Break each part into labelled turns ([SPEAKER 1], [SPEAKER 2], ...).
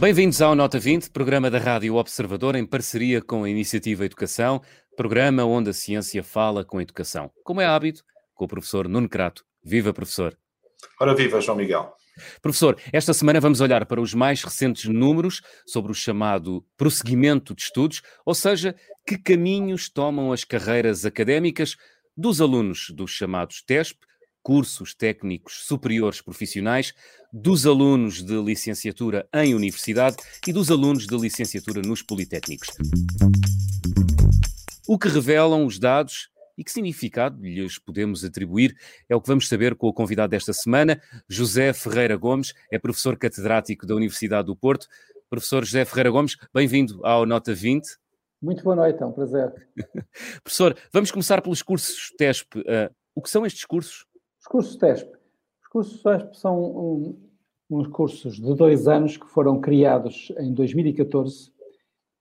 [SPEAKER 1] Bem-vindos ao Nota 20, programa da Rádio Observador em parceria com a Iniciativa Educação, programa onde a ciência fala com a educação. Como é hábito, com o professor Nuno Crato. Viva, professor!
[SPEAKER 2] Ora, viva, João Miguel!
[SPEAKER 1] Professor, esta semana vamos olhar para os mais recentes números sobre o chamado prosseguimento de estudos, ou seja, que caminhos tomam as carreiras académicas dos alunos dos chamados TESP, cursos técnicos superiores profissionais, dos alunos de licenciatura em universidade e dos alunos de licenciatura nos politécnicos. O que revelam os dados e que significado lhes podemos atribuir é o que vamos saber com o convidado desta semana. José Ferreira Gomes é professor catedrático da Universidade do Porto. Professor José Ferreira Gomes, bem-vindo ao Nota 20.
[SPEAKER 3] Muito boa noite, é um prazer.
[SPEAKER 1] Professor, vamos começar pelos cursos TESP. Uh, o que são estes cursos?
[SPEAKER 3] Os cursos TESP. Os cursos TESP são um, uns cursos de dois anos que foram criados em 2014 uh,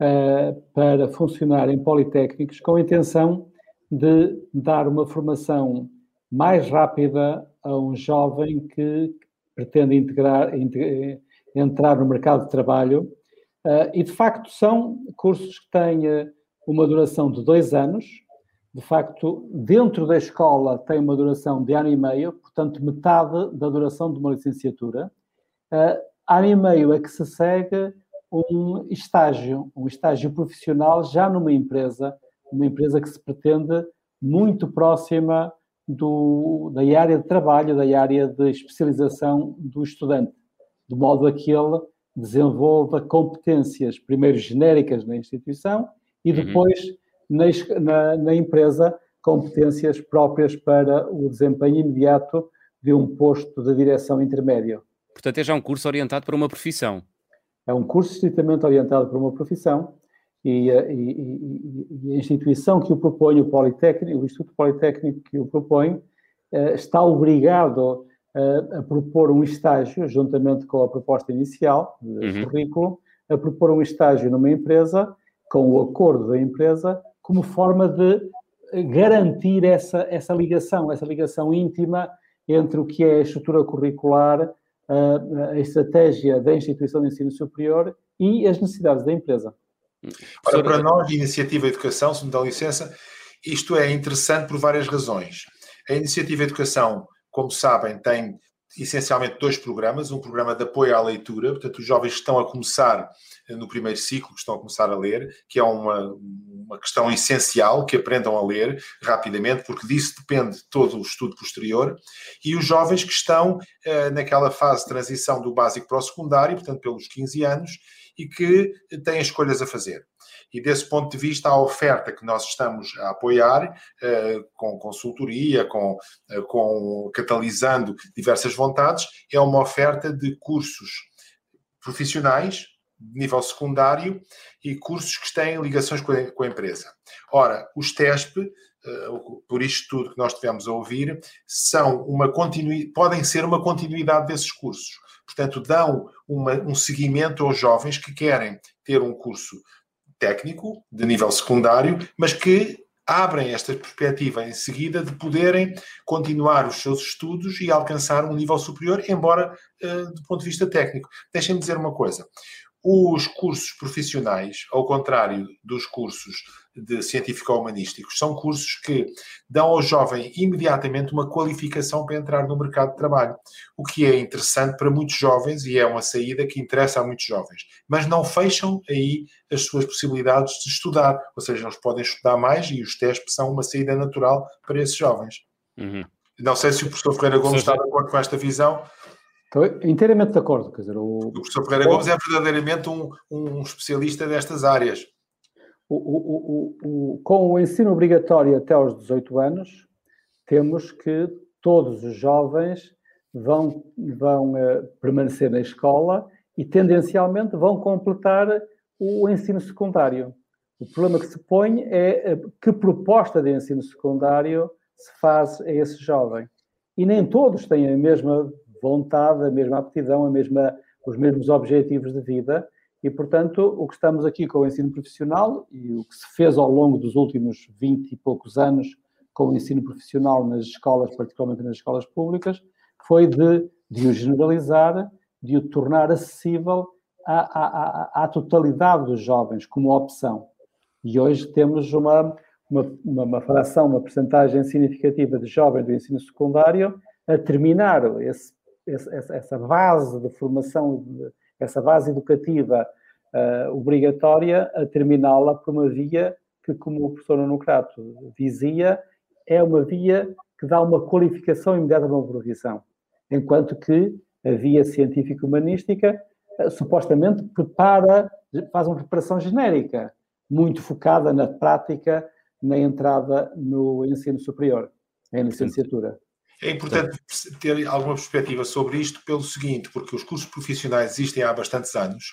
[SPEAKER 3] eh, para funcionar em politécnicos com a intenção de dar uma formação mais rápida a um jovem que pretende integrar, entrar no mercado de trabalho. Uh, e, de facto, são cursos que têm uma duração de dois anos, de facto, dentro da escola tem uma duração de ano e meio, portanto, metade da duração de uma licenciatura. Uh, ano e meio é que se segue um estágio, um estágio profissional já numa empresa, uma empresa que se pretende muito próxima do, da área de trabalho, da área de especialização do estudante, de modo a que ele desenvolva competências, primeiro genéricas na instituição e uhum. depois uhum na, na, na empresa competências próprias para o desempenho imediato de um posto de direção intermédio.
[SPEAKER 1] Portanto, é já um curso orientado para uma profissão.
[SPEAKER 3] É um curso estritamente orientado para uma profissão e, e, e, a instituição que o propõe, o Politécnico, o Instituto Politécnico que o propõe, eh, está obrigado a, a, propor um estágio, juntamente com a proposta inicial do uhum. currículo, a propor um estágio numa empresa, com o acordo da empresa, como forma de garantir essa, essa ligação, essa ligação íntima entre o que é a estrutura curricular, a, a estratégia da instituição de ensino superior e as necessidades da empresa.
[SPEAKER 2] Ora, para nós, Iniciativa Educação, se me dá licença, isto é interessante por várias razões. A Iniciativa Educação, como sabem, tem essencialmente dois programas, um programa de apoio à leitura, portanto, os jovens que estão a começar eh, no primeiro ciclo, que estão a começar a ler, que é uma, uma questão essencial, que aprendam a ler rapidamente, porque disso depende todo o estudo posterior, e os jovens que estão eh, naquela fase de transição do básico para o secundário, portanto, pelos 15 anos, e que têm escolhas a fazer. E desse ponto de vista, a oferta que nós estamos a apoiar, eh, com consultoria, com, eh, com catalisando diversas vontades, é uma oferta de cursos profissionais, de nível secundário, e cursos que têm ligações com a, com a empresa. Ora, os TESP, eh, por isto tudo que nós tivemos a ouvir, são uma continui, podem ser uma continuidade desses cursos. Portanto, dão uma, um seguimento aos jovens que querem ter um curso técnico, de nível secundário, mas que abrem esta perspectiva em seguida de poderem continuar os seus estudos e alcançar um nível superior, embora uh, do ponto de vista técnico. Deixem-me dizer uma coisa. Os cursos profissionais, ao contrário dos cursos de científico-humanísticos, são cursos que dão ao jovem imediatamente uma qualificação para entrar no mercado de trabalho, o que é interessante para muitos jovens e é uma saída que interessa a muitos jovens. Mas não fecham aí as suas possibilidades de estudar, ou seja, eles podem estudar mais e os testes são uma saída natural para esses jovens. Uhum. Não sei se o professor Ferreira Gomes está de acordo com esta visão.
[SPEAKER 3] Estou inteiramente de acordo. Quer dizer, o...
[SPEAKER 2] o professor Ferreira Gomes é verdadeiramente um, um especialista destas áreas.
[SPEAKER 3] O, o, o, com o ensino obrigatório até aos 18 anos, temos que todos os jovens vão, vão uh, permanecer na escola e, tendencialmente, vão completar o ensino secundário. O problema que se põe é uh, que proposta de ensino secundário se faz a esse jovem. E nem todos têm a mesma vontade, a mesma aptidão, a mesma, os mesmos objetivos de vida, E, portanto, o que estamos aqui com o ensino profissional e o que se fez ao longo dos últimos 20 e poucos anos com o ensino profissional nas escolas, particularmente nas escolas públicas, foi de, de o generalizar, de o tornar acessível à, à, à, totalidade dos jovens como opção. E hoje temos uma, uma, uma fração, uma percentagem significativa de jovens do ensino secundário a terminar esse, esse, essa base de formação, essa base educativa uh, obrigatória, a terminá-la por uma via que, como o professor Anocrato dizia, é uma via que dá uma qualificação imediata de uma profissão, enquanto que a via científico-humanística eh, supostamente prepara, faz uma preparação genérica, muito focada na prática, na entrada no ensino superior, em licenciatura.
[SPEAKER 2] É importante ter alguma perspectiva sobre isto pelo seguinte, porque os cursos profissionais existem há bastantes anos,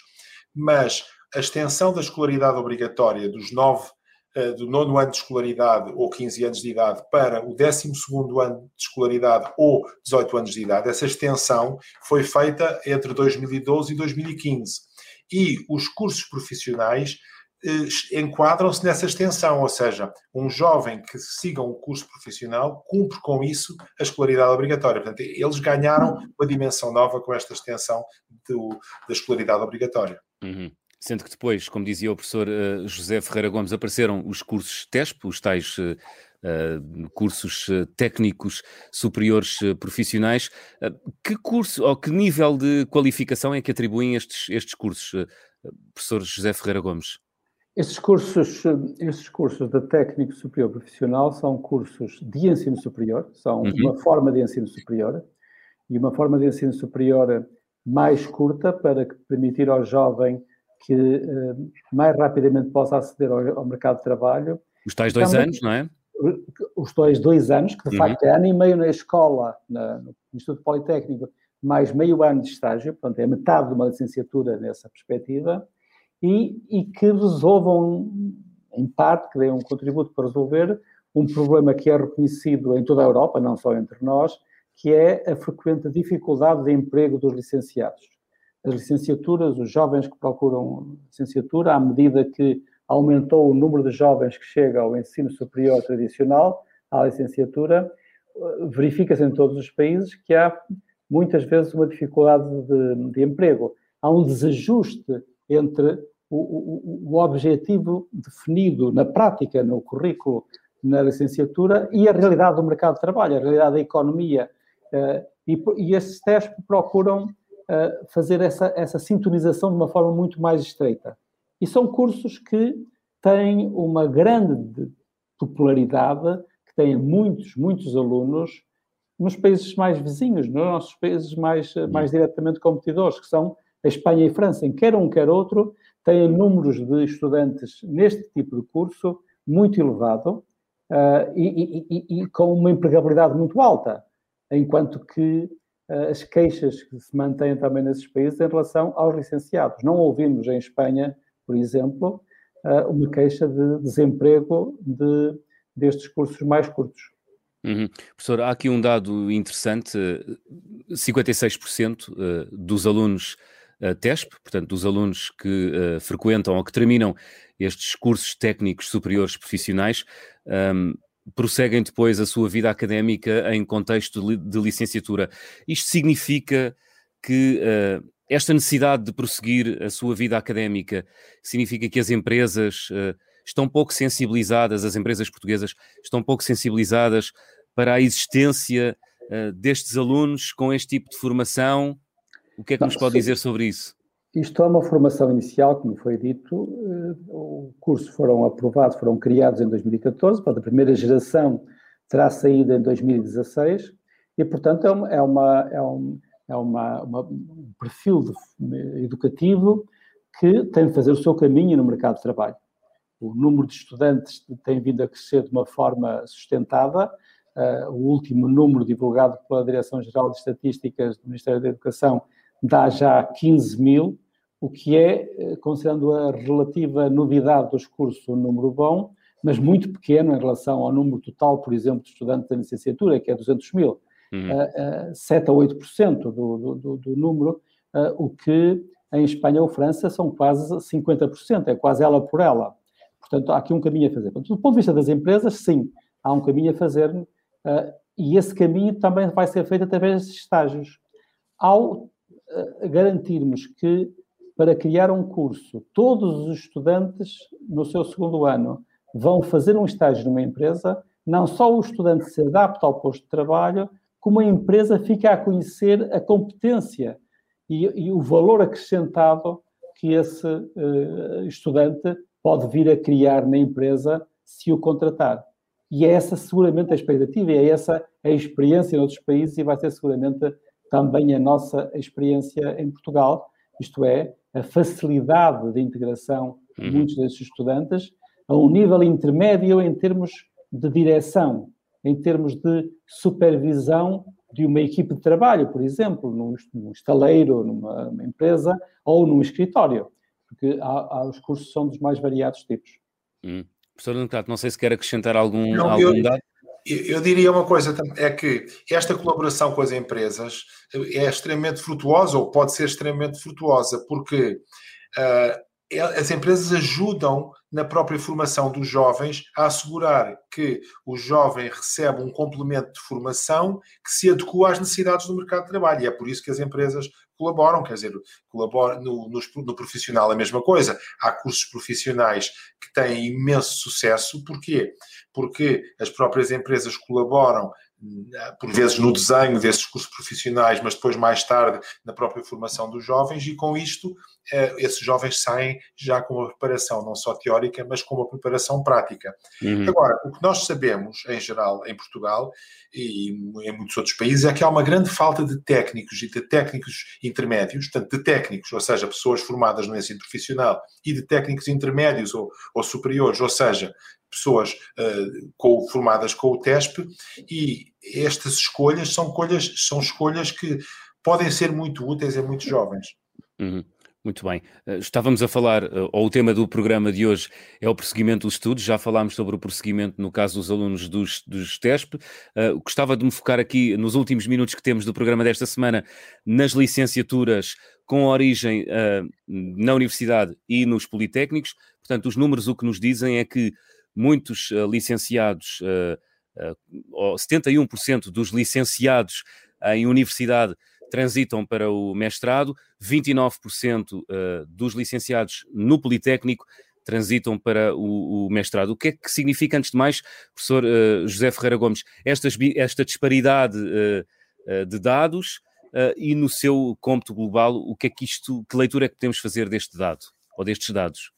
[SPEAKER 2] mas a extensão da escolaridade obrigatória dos nove eh, do nono ano de escolaridade ou 15 anos de idade para o 12 ano de escolaridade ou 18 anos de idade, essa extensão foi feita entre 2012 e 2015. E os cursos profissionais enquadram-se nessa extensão, ou seja, um jovem que siga um curso profissional cumpre com isso a escolaridade obrigatória. Portanto, eles ganharam uma dimensão nova com esta extensão do, da escolaridade obrigatória.
[SPEAKER 1] Uhum. Sendo que depois, como dizia o professor uh, José Ferreira Gomes, apareceram os cursos TESP, os tais uh, uh, cursos técnicos superiores profissionais. que curso ou que nível de qualificação é que atribuem estes, estes cursos, professor José Ferreira Gomes?
[SPEAKER 3] Estes cursos, estes cursos de técnico superior profissional são cursos de ensino superior, são uhum. uma forma de ensino superior e uma forma de ensino superior mais curta para permitir ao jovem que uh, mais rapidamente possa aceder ao, ao, mercado de trabalho.
[SPEAKER 1] Os tais dois Também, anos, não é?
[SPEAKER 3] Os tais dois anos, que de uhum. facto é ano e meio na escola, na, no Instituto Politécnico, mais meio ano de estágio, portanto é metade de uma licenciatura nessa perspectiva, e, e que resolvam, em parte, que deem um contributo para resolver um problema que é reconhecido em toda a Europa, não só entre nós, que é a frequente dificuldade de emprego dos licenciados as licenciaturas, os jovens que procuram licenciatura, à medida que aumentou o número de jovens que chega ao ensino superior tradicional, à licenciatura, verifica-se em todos os países que há muitas vezes uma dificuldade de, de emprego. Há um desajuste entre o, o, o, objetivo definido na prática, no currículo, na licenciatura, e a realidade do mercado de trabalho, a realidade da economia. Eh, e, e esses testes procuram uh, fazer essa, essa sintonização de uma forma muito mais estreita. E são cursos que têm uma grande popularidade, que têm muitos, muitos alunos nos países mais vizinhos, nos nossos países mais, mais diretamente competidores, que são a Espanha e França, em quer um, quer outro, têm números de estudantes neste tipo de curso muito elevado uh, e, e, e, com uma empregabilidade muito alta, enquanto que eh, as queixas que se mantêm também nesses países em relação aos licenciados. Não ouvimos em Espanha, por exemplo, eh, uma queixa de desemprego de, destes cursos mais curtos.
[SPEAKER 1] Uhum. Professor, há aqui um dado interessante: 56% eh, dos alunos TESP, portanto, dos alunos que frequentam ou que terminam estes cursos técnicos superiores profissionais, ehm, prosseguem depois a sua vida académica em contexto de licenciatura. Isto significa que uh, esta necessidade de prosseguir a sua vida académica significa que as empresas uh, estão pouco sensibilizadas, as empresas portuguesas estão pouco sensibilizadas para a existência uh, destes alunos com este tipo de formação. O que é que Não, nos pode sim. dizer sobre isso?
[SPEAKER 3] Isto é uma formação inicial, como foi dito. Eh, o curso foram aprovados, foram criados em 2014, a primeira geração terá saído em 2016 e, portanto, é, uma, é, uma, é, um, é uma, uma, um perfil de, educativo que tem de fazer o seu caminho no mercado de trabalho. O número de estudantes tem vindo a crescer de uma forma sustentada. Uh, o último número divulgado pela Direção-Geral de Estatísticas do Ministério da Educação dá já 15 mil, o que é, eh, considerando a relativa novidade dos cursos, um número bom, mas muito pequeno em relação ao número total, por exemplo, de estudantes da licenciatura, que é 200 mil. Uhum. Uh, uh, 7 a 8% do, do, do, do número, uh, o que em Espanha ou França são quase 50%, é quase ela por ela. Portanto, há aqui um caminho a fazer. do ponto de vista das empresas, sim, há um caminho a fazer uh, e esse caminho também vai ser feito através de estágios. Ao garantirmos que, para criar um curso, todos os estudantes no seu segundo ano vão fazer um estágio numa empresa, não só o estudante se adapta ao posto de trabalho, como a empresa fica a conhecer a competência e, e o valor acrescentado que esse uh, estudante pode vir a criar na empresa se o contratar. E é essa seguramente a expectativa, é essa a experiência noutros países e vai ser seguramente também a nossa experiência em Portugal, isto é, a facilidade de integração de uhum. muitos desses estudantes a um nível intermédio em termos de direção, em termos de supervisão de uma equipe de trabalho, por exemplo, num, num estaleiro, numa, numa, empresa ou num escritório, porque há, há, os cursos são dos mais variados tipos.
[SPEAKER 1] Hum. Professor Leonardo, não sei se quer acrescentar algum, não, algum
[SPEAKER 2] eu,
[SPEAKER 1] dado.
[SPEAKER 2] Eu diria uma coisa, é que esta colaboração com as empresas é extremamente frutuosa, ou pode ser extremamente frutuosa, porque uh, as empresas ajudam na própria formação dos jovens a assegurar que o jovem recebe um complemento de formação que se adequa às necessidades do mercado de trabalho. E é por isso que as empresas colaboram, quer dizer, colaboram no, no, no profissional a mesma coisa. Há cursos profissionais que têm imenso sucesso. Porquê? Porque as próprias empresas colaboram por vezes no desenho desses cursos profissionais, mas depois mais tarde na própria formação dos jovens, e com isto esses jovens saem já com uma preparação não só teórica, mas com uma preparação prática. Uhum. Agora, o que nós sabemos, em geral, em Portugal e em muitos outros países, é que há uma grande falta de técnicos e de técnicos intermédios, portanto, de técnicos, ou seja, pessoas formadas no ensino profissional, e de técnicos intermédios ou, ou superiores, ou seja, pessoas uh, com, formadas com o TESP, e estas escolhas são escolhas, são escolhas que podem ser muito úteis a muitos jovens.
[SPEAKER 1] Uhum. Muito bem. Eh, estávamos a falar, eh, ou o tema do programa de hoje é o prosseguimento dos estudos, já falámos sobre o prosseguimento no caso dos alunos dos, dos TESP. Uh, gostava de me focar aqui, nos últimos minutos que temos do programa desta semana, nas licenciaturas com origem uh, na universidade e nos politécnicos. Portanto, os números o que nos dizem é que muitos uh, licenciados, uh, 71% dos licenciados em universidade transitam para o mestrado, 29% dos licenciados no Politécnico transitam para o, mestrado. O que é que significa, antes de mais, professor uh, José Ferreira Gomes, esta, disparidade uh, de dados e no seu cômputo global, o que é que isto, que leitura é que podemos fazer deste dado, ou destes dados?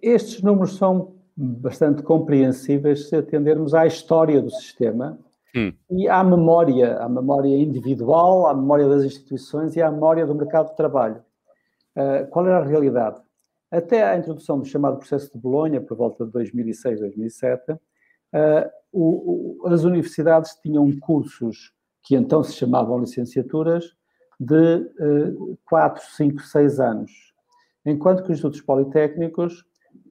[SPEAKER 3] Estes números são bastante compreensíveis se atendermos à história do sistema hum. e à memória, à memória individual, à memória das instituições e à memória do mercado de trabalho. Uh, qual era a realidade? Até a introdução do chamado processo de Bolonha, por volta de 2006, 2007, uh, as universidades tinham cursos que então se chamavam licenciaturas de uh, 4, 5, 6 anos, enquanto que os institutos politécnicos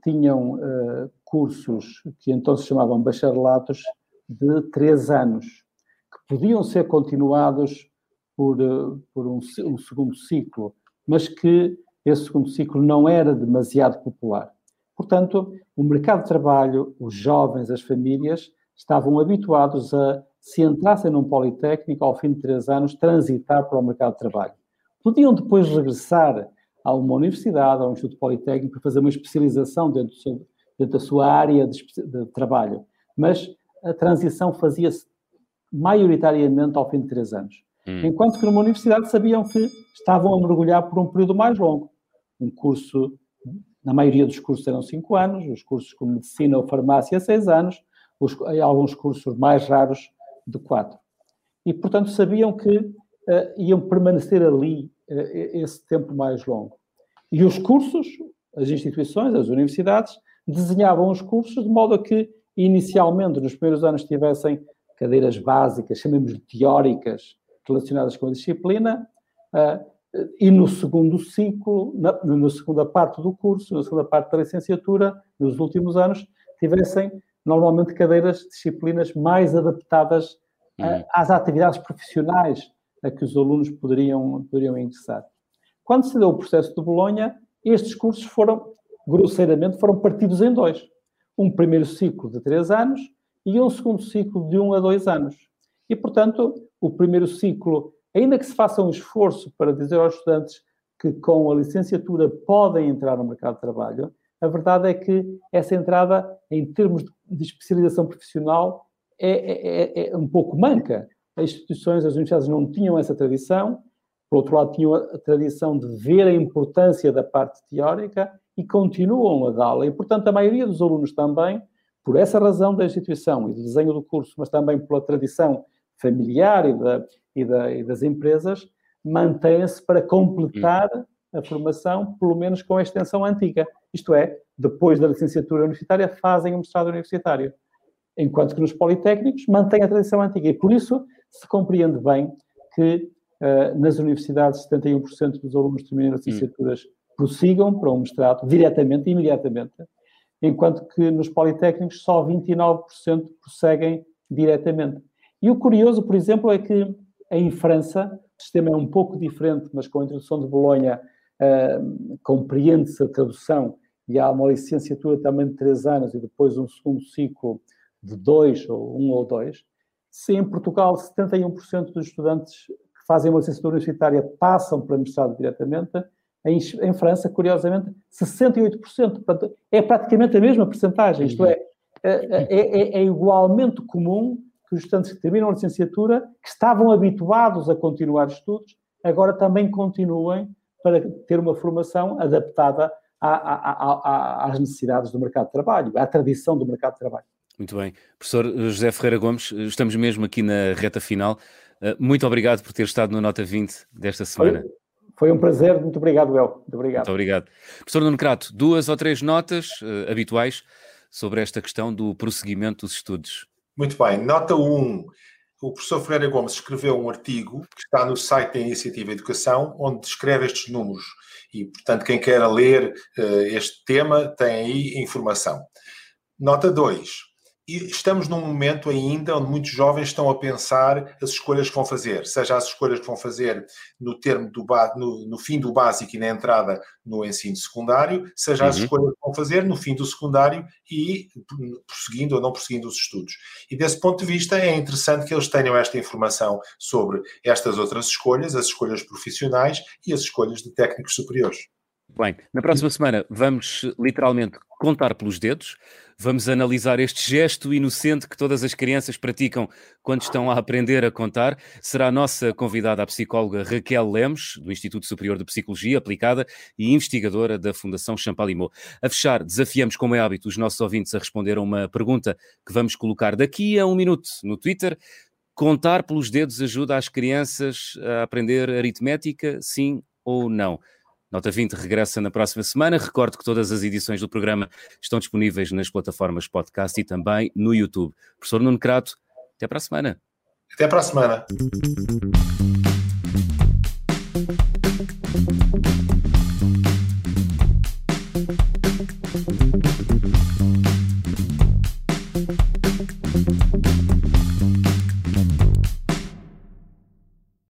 [SPEAKER 3] tinham uh, cursos que então se chamavam bacharelatos de três anos, que podiam ser continuados por, uh, por um, um, segundo ciclo, mas que esse segundo ciclo não era demasiado popular. Portanto, o mercado de trabalho, os jovens, as famílias, estavam habituados a, se entrassem num politécnico, ao fim de três anos, transitar para o mercado de trabalho. Podiam depois regressar a uma universidade, a um instituto politécnico, para fazer uma especialização dentro, seu, dentro da sua área de, de trabalho. Mas a transição fazia-se maioritariamente ao fim de três anos. Hum. Enquanto que numa universidade sabiam que estavam a mergulhar por um período mais longo. Um curso, na maioria dos cursos eram cinco anos, os cursos como medicina ou farmácia, seis anos, os, alguns cursos mais raros de quatro. E, portanto, sabiam que uh, iam permanecer ali uh, esse tempo mais longo. E os cursos, as instituições, as universidades, desenhavam os cursos de modo a que, inicialmente, nos primeiros anos, tivessem cadeiras básicas, chamemos-lhe teóricas, relacionadas com a disciplina, uh, e no segundo ciclo, na, na, segunda parte do curso, na segunda parte da licenciatura, nos últimos anos, tivessem normalmente cadeiras, disciplinas mais adaptadas uh, às atividades profissionais a que os alunos poderiam, poderiam ingressar. Quando se deu o processo de Bolonha, estes cursos foram, grosseiramente, foram partidos em dois. Um primeiro ciclo de três anos e um segundo ciclo de um a dois anos. E, portanto, o primeiro ciclo, ainda que se faça um esforço para dizer aos estudantes que com a licenciatura podem entrar no mercado de trabalho, a verdade é que essa entrada, em termos de especialização profissional, é, é, é, é um pouco manca. As instituições, as universidades não tinham essa tradição, por outro lado, tinham a tradição de ver a importância da parte teórica e continuam a dá-la. E, portanto, a maioria dos alunos também, por essa razão da instituição e do desenho do curso, mas também pela tradição familiar e, da, e, da, e das empresas, mantém-se para completar a formação, pelo menos com a extensão antiga. Isto é, depois da licenciatura universitária, fazem o mestrado universitário. Enquanto que nos politécnicos mantém a tradição antiga. E por isso se compreende bem que uh, nas universidades 71% dos alunos terminam as licenciaturas prossigam para um mestrado diretamente, imediatamente, enquanto que nos politécnicos só 29% prosseguem diretamente. E o curioso, por exemplo, é que em França o sistema é um pouco diferente, mas com a introdução de Bolonha uh, compreende-se a tradução e há uma licenciatura também de três anos e depois um segundo ciclo de dois, ou um ou dois. Se em Portugal 71% dos estudantes que fazem uma licenciatura universitária passam para mestrado diretamente, em, em França, curiosamente, 68%. Portanto, é praticamente a mesma percentagem. Isto é, é, é, é igualmente comum que os estudantes que terminam a licenciatura, que estavam habituados a continuar estudos, agora também continuem para ter uma formação adaptada à, à, à, às necessidades do mercado de trabalho, à tradição do mercado de trabalho.
[SPEAKER 1] Muito bem. Professor José Ferreira Gomes, estamos mesmo aqui na reta final. Eh, muito obrigado por ter estado no Nota 20 desta semana.
[SPEAKER 3] Foi, foi um prazer, muito obrigado, El. Muito obrigado.
[SPEAKER 1] Muito obrigado. Professor Nuno Crato, duas ou três notas uh, habituais sobre esta questão do prosseguimento dos estudos.
[SPEAKER 2] Muito bem. Nota 1. Um, o professor Ferreira Gomes escreveu um artigo que está no site da Iniciativa Educação, onde descreve estes números. E, portanto, quem queira ler uh, este tema tem aí informação. Nota 2 e estamos num momento ainda onde muitos jovens estão a pensar as escolhas que vão fazer, seja as escolhas que vão fazer no termo do no, no fim do básico e na entrada no ensino secundário, seja uhum. as escolhas que vão fazer no fim do secundário e prosseguindo ou não prosseguindo os estudos. E desse ponto de vista é interessante que eles tenham esta informação sobre estas outras escolhas, as escolhas profissionais e as escolhas de técnicos superiores.
[SPEAKER 1] Bem, na próxima semana vamos literalmente contar pelos dedos, vamos analisar este gesto inocente que todas as crianças praticam quando estão a aprender a contar. Será a nossa convidada a psicóloga Raquel Lemos, do Instituto Superior de Psicologia Aplicada e investigadora da Fundação Champalimau. A fechar, desafiamos, como é hábito, os nossos ouvintes a responder a uma pergunta que vamos colocar daqui a um minuto no Twitter. Contar pelos dedos ajuda as crianças a aprender aritmética, sim ou não? Nota 20 regressa na próxima semana. Recordo que todas as edições do programa estão disponíveis nas plataformas podcast e também no YouTube. Professor Nuno Crato, até para a semana.
[SPEAKER 2] Até para a semana.